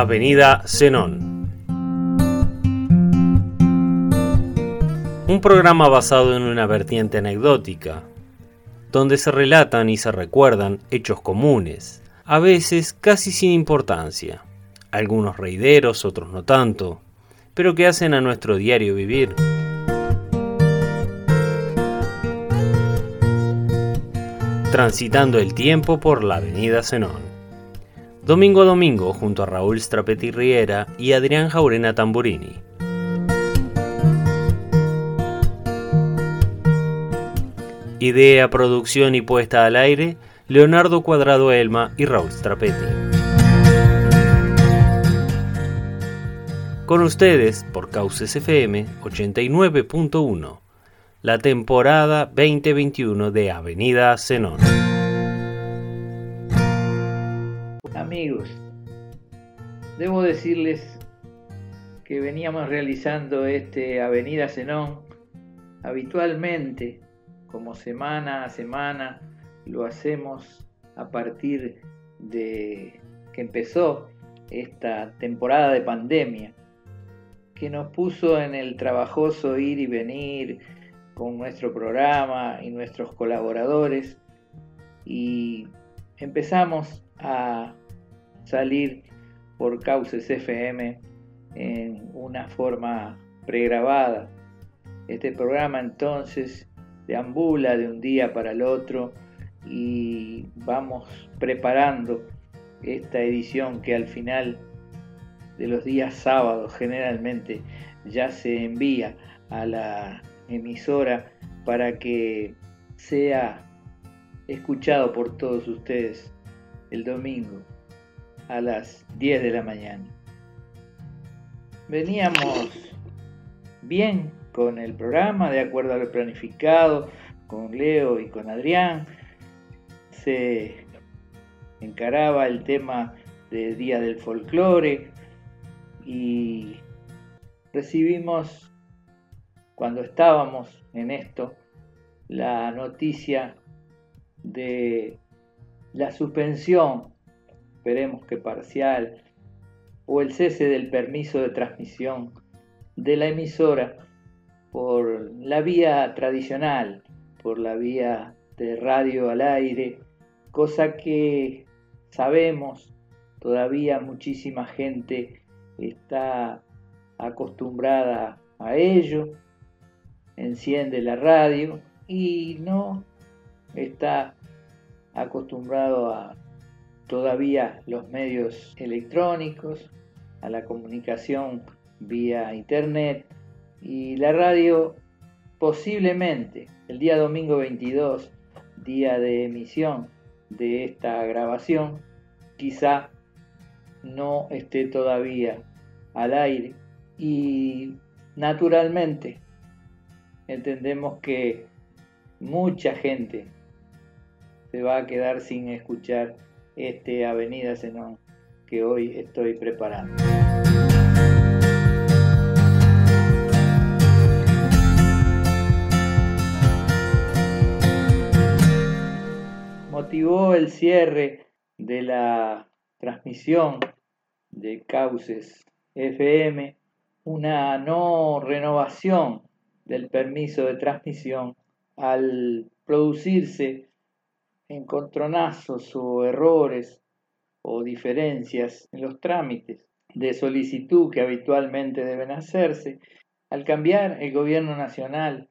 Avenida Zenón. Un programa basado en una vertiente anecdótica, donde se relatan y se recuerdan hechos comunes, a veces casi sin importancia, algunos reideros, otros no tanto, pero que hacen a nuestro diario vivir. Transitando el tiempo por la avenida Zenón. Domingo a domingo junto a Raúl Strapetti Riera y Adrián Jaurena Tamburini. Idea, producción y puesta al aire, Leonardo Cuadrado Elma y Raúl Strapetti. Con ustedes, por Cauces FM 89.1, la temporada 2021 de Avenida Zenón. Amigos, debo decirles que veníamos realizando este Avenida Zenón. Habitualmente como semana a semana lo hacemos a partir de que empezó esta temporada de pandemia, que nos puso en el trabajoso ir y venir con nuestro programa y nuestros colaboradores. Y empezamos a salir por Cauces FM en una forma pregrabada. Este programa entonces deambula de un día para el otro y vamos preparando esta edición que al final de los días sábados generalmente ya se envía a la emisora para que sea escuchado por todos ustedes el domingo a las 10 de la mañana. Veníamos bien con el programa, de acuerdo a lo planificado, con Leo y con Adrián. Se encaraba el tema del Día del Folclore y recibimos, cuando estábamos en esto, la noticia de la suspensión, esperemos que parcial, o el cese del permiso de transmisión de la emisora por la vía tradicional, por la vía de radio al aire, cosa que sabemos todavía muchísima gente está acostumbrada a ello, enciende la radio y no está acostumbrado a todavía los medios electrónicos, a la comunicación vía internet y la radio posiblemente el día domingo 22, día de emisión de esta grabación, quizá no esté todavía al aire. Y naturalmente entendemos que mucha gente se va a quedar sin escuchar este Avenida Zenón que hoy estoy preparando. motivó el cierre de la transmisión de Cauces FM una no renovación del permiso de transmisión al producirse encontronazos o errores o diferencias en los trámites de solicitud que habitualmente deben hacerse, al cambiar el gobierno nacional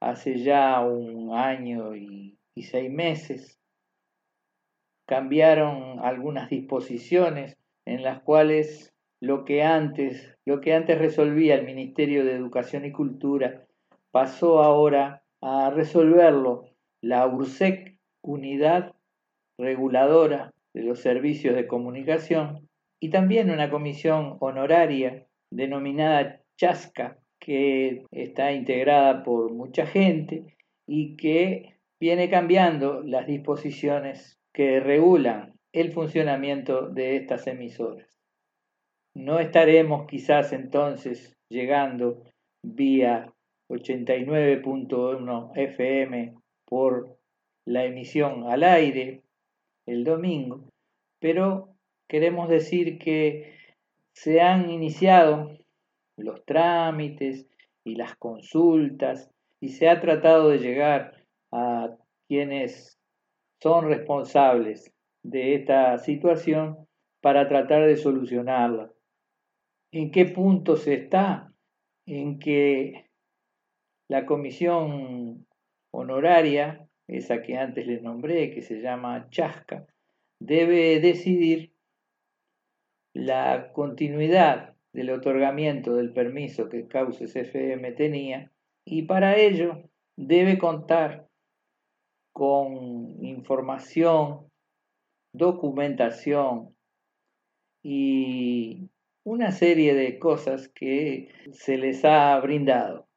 hace ya un año y, seis meses, cambiaron algunas disposiciones en las cuales lo que antes, lo que antes resolvía el Ministerio de Educación y Cultura pasó ahora a resolverlo la URSEC, Unidad Reguladora de los Servicios de Comunicación, y también una comisión honoraria denominada Chasca, que está integrada por mucha gente y que viene cambiando las disposiciones que regulan el funcionamiento de estas emisoras. No estaremos quizás entonces llegando vía 89.1 FM por la emisión al aire el domingo, pero queremos decir que se han iniciado los trámites y las consultas y se ha tratado de llegar a quienes son responsables de esta situación para tratar de solucionarla. ¿En qué punto se está? En que la comisión honoraria, esa que antes les nombré, que se llama Chasca, debe decidir la continuidad del otorgamiento del permiso que Cauces FM tenía y para ello debe contar con información, documentación y una serie de cosas que se les ha brindado.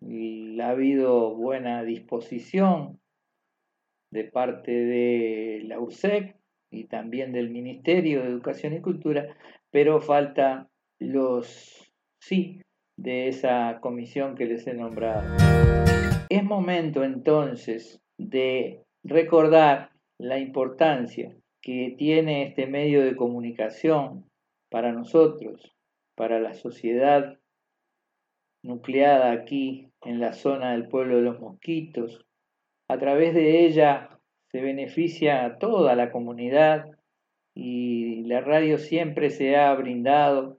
Y ha habido buena disposición de parte de la URSEC y también del Ministerio de Educación y Cultura, pero falta los sí de esa comisión que les he nombrado. Es momento entonces de recordar la importancia que tiene este medio de comunicación para nosotros, para la sociedad nucleada aquí en la zona del pueblo de los mosquitos. A través de ella se beneficia a toda la comunidad y la radio siempre se ha brindado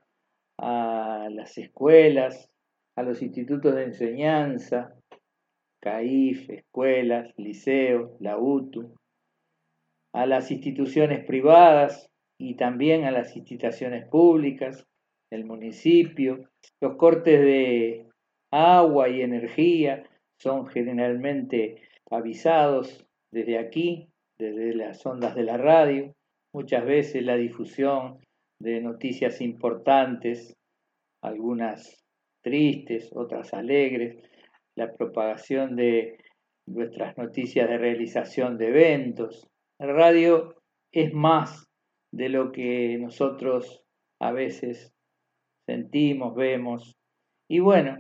a las escuelas, a los institutos de enseñanza, CAIF, escuelas, liceos, la UTU, a las instituciones privadas y también a las instituciones públicas, el municipio. Los cortes de agua y energía son generalmente avisados desde aquí, desde las ondas de la radio. Muchas veces la difusión de noticias importantes, algunas tristes, otras alegres, la propagación de nuestras noticias de realización de eventos. La radio es más de lo que nosotros a veces sentimos, vemos. Y bueno,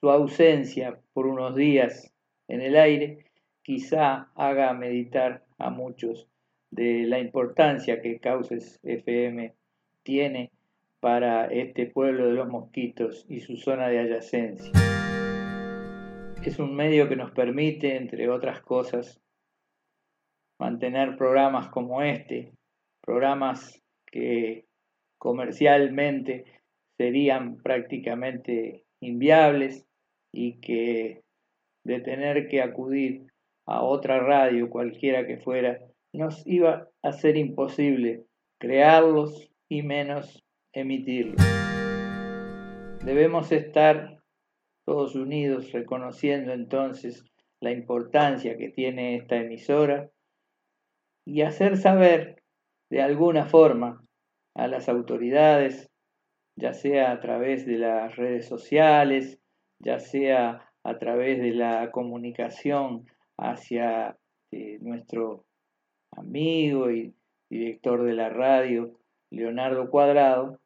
su ausencia por unos días en el aire quizá haga meditar a muchos de la importancia que Cauces FM tiene para este pueblo de los mosquitos y su zona de adyacencia. Es un medio que nos permite, entre otras cosas, mantener programas como este, programas que comercialmente serían prácticamente inviables y que de tener que acudir a otra radio, cualquiera que fuera, nos iba a ser imposible crearlos y menos emitirlos. Debemos estar todos unidos, reconociendo entonces la importancia que tiene esta emisora y hacer saber de alguna forma a las autoridades, ya sea a través de las redes sociales, ya sea a través de la comunicación hacia eh, nuestro amigo y director de la radio, Leonardo Cuadrado,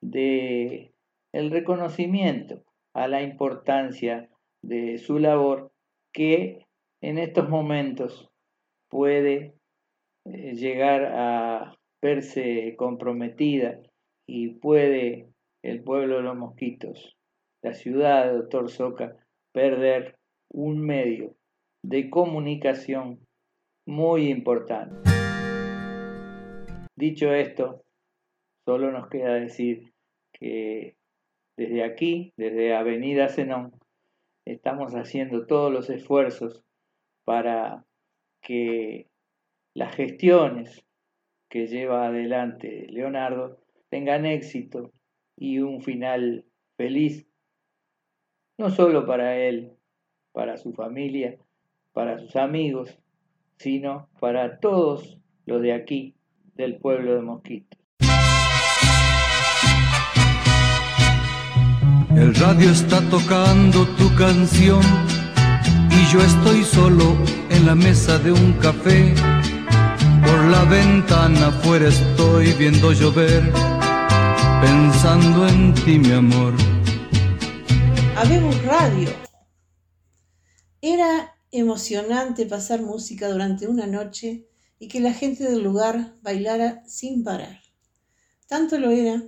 de el reconocimiento a la importancia de su labor que en estos momentos puede eh, llegar a verse comprometida y puede el pueblo de los mosquitos, la ciudad de Doctor Soca, perder un medio de comunicación muy importante. Dicho esto, solo nos queda decir que desde aquí, desde Avenida Zenón, estamos haciendo todos los esfuerzos para que las gestiones que lleva adelante Leonardo tengan éxito y un final feliz, no solo para él, para su familia, para sus amigos, sino para todos los de aquí, del pueblo de Mosquito. El radio está tocando tu canción y yo estoy solo en la mesa de un café. Por la ventana afuera estoy viendo llover, pensando en ti, mi amor. Habemos radio. Era emocionante pasar música durante una noche y que la gente del lugar bailara sin parar. Tanto lo era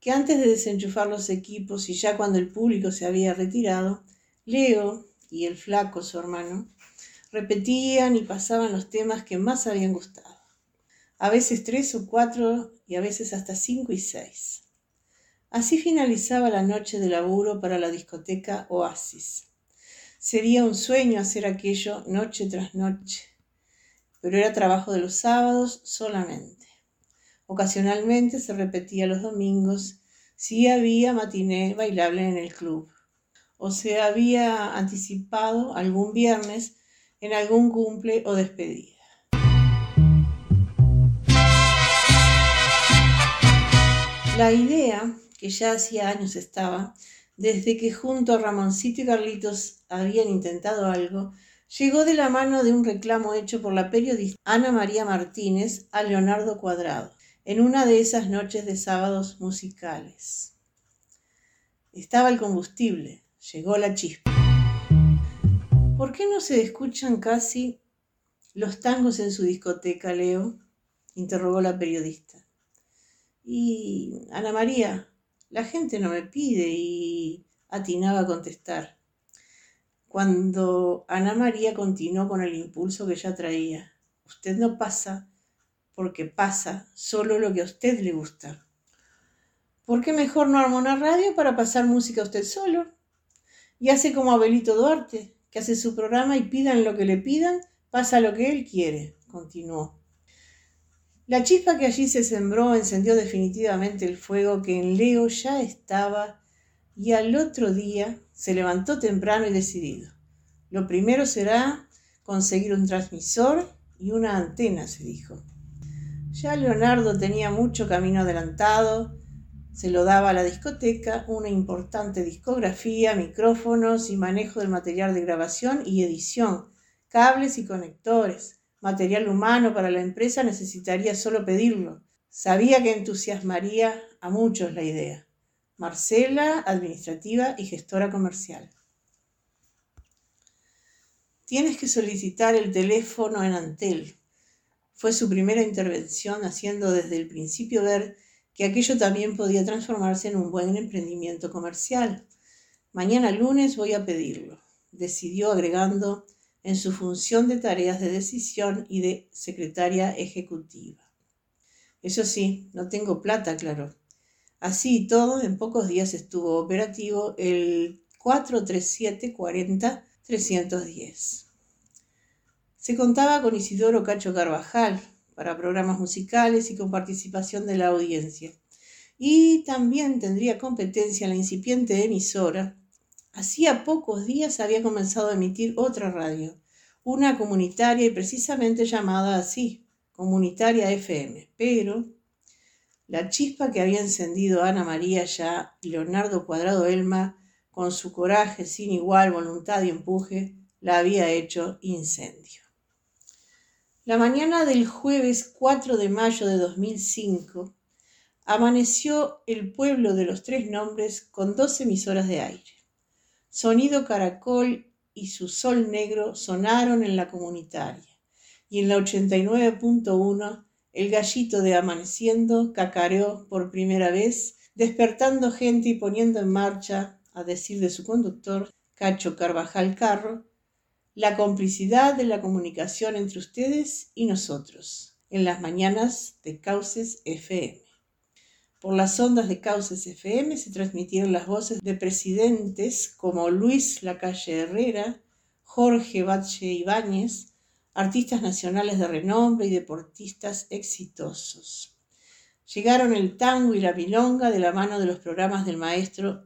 que antes de desenchufar los equipos y ya cuando el público se había retirado, Leo y el flaco, su hermano, repetían y pasaban los temas que más habían gustado. A veces tres o cuatro y a veces hasta cinco y seis. Así finalizaba la noche de laburo para la discoteca Oasis. Sería un sueño hacer aquello noche tras noche, pero era trabajo de los sábados solamente. Ocasionalmente se repetía los domingos si había matiné bailable en el club o se había anticipado algún viernes en algún cumple o despedida. La idea que ya hacía años estaba, desde que junto a Ramoncito y Carlitos habían intentado algo, llegó de la mano de un reclamo hecho por la periodista Ana María Martínez a Leonardo Cuadrado, en una de esas noches de sábados musicales. Estaba el combustible, llegó la chispa. ¿Por qué no se escuchan casi los tangos en su discoteca, Leo? interrogó la periodista. Y Ana María, la gente no me pide y atinaba a contestar. Cuando Ana María continuó con el impulso que ya traía. Usted no pasa porque pasa solo lo que a usted le gusta. ¿Por qué mejor no arma una radio para pasar música a usted solo? Y hace como Abelito Duarte, que hace su programa y pidan lo que le pidan, pasa lo que él quiere, continuó. La chispa que allí se sembró encendió definitivamente el fuego que en Leo ya estaba y al otro día se levantó temprano y decidido. Lo primero será conseguir un transmisor y una antena, se dijo. Ya Leonardo tenía mucho camino adelantado, se lo daba a la discoteca, una importante discografía, micrófonos y manejo del material de grabación y edición, cables y conectores material humano para la empresa necesitaría solo pedirlo. Sabía que entusiasmaría a muchos la idea. Marcela, administrativa y gestora comercial. Tienes que solicitar el teléfono en Antel. Fue su primera intervención haciendo desde el principio ver que aquello también podía transformarse en un buen emprendimiento comercial. Mañana lunes voy a pedirlo, decidió agregando en su función de tareas de decisión y de secretaria ejecutiva. Eso sí, no tengo plata, claro. Así y todo, en pocos días estuvo operativo el 437-40-310. Se contaba con Isidoro Cacho Carvajal para programas musicales y con participación de la audiencia. Y también tendría competencia la incipiente emisora Hacía pocos días había comenzado a emitir otra radio, una comunitaria y precisamente llamada así, Comunitaria FM. Pero la chispa que había encendido Ana María ya y Leonardo Cuadrado Elma, con su coraje sin igual, voluntad y empuje, la había hecho incendio. La mañana del jueves 4 de mayo de 2005 amaneció el pueblo de los tres nombres con dos emisoras de aire. Sonido Caracol y su Sol Negro sonaron en la comunitaria. Y en la 89.1 el gallito de Amaneciendo cacareó por primera vez, despertando gente y poniendo en marcha, a decir de su conductor, Cacho Carvajal Carro, la complicidad de la comunicación entre ustedes y nosotros, en las mañanas de Cauces FM. Por las ondas de Cauces FM se transmitieron las voces de presidentes como Luis Lacalle Herrera, Jorge Batche Ibáñez, artistas nacionales de renombre y deportistas exitosos. Llegaron el tango y la milonga de la mano de los programas del maestro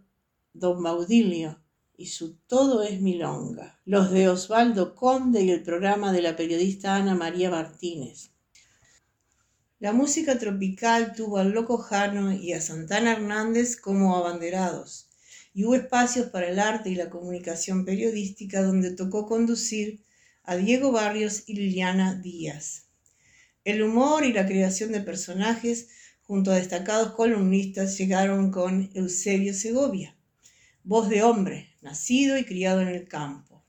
Don Maudilio y su Todo es Milonga, los de Osvaldo Conde y el programa de la periodista Ana María Martínez. La música tropical tuvo al Loco Jano y a Santana Hernández como abanderados, y hubo espacios para el arte y la comunicación periodística donde tocó conducir a Diego Barrios y Liliana Díaz. El humor y la creación de personajes junto a destacados columnistas llegaron con Eusebio Segovia, voz de hombre, nacido y criado en el campo.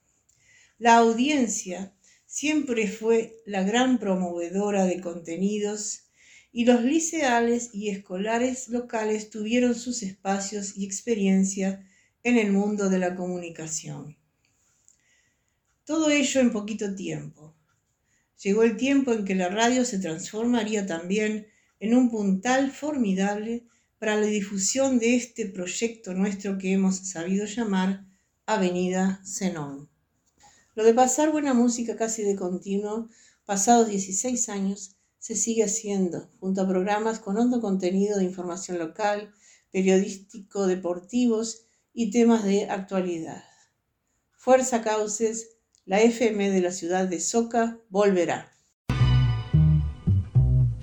La audiencia siempre fue la gran promovedora de contenidos y los liceales y escolares locales tuvieron sus espacios y experiencia en el mundo de la comunicación. Todo ello en poquito tiempo. Llegó el tiempo en que la radio se transformaría también en un puntal formidable para la difusión de este proyecto nuestro que hemos sabido llamar Avenida Zenón. Lo de pasar buena música casi de continuo, pasados 16 años, se sigue haciendo, junto a programas con hondo contenido de información local, periodístico, deportivos y temas de actualidad. Fuerza Cauces, la FM de la ciudad de Soca volverá.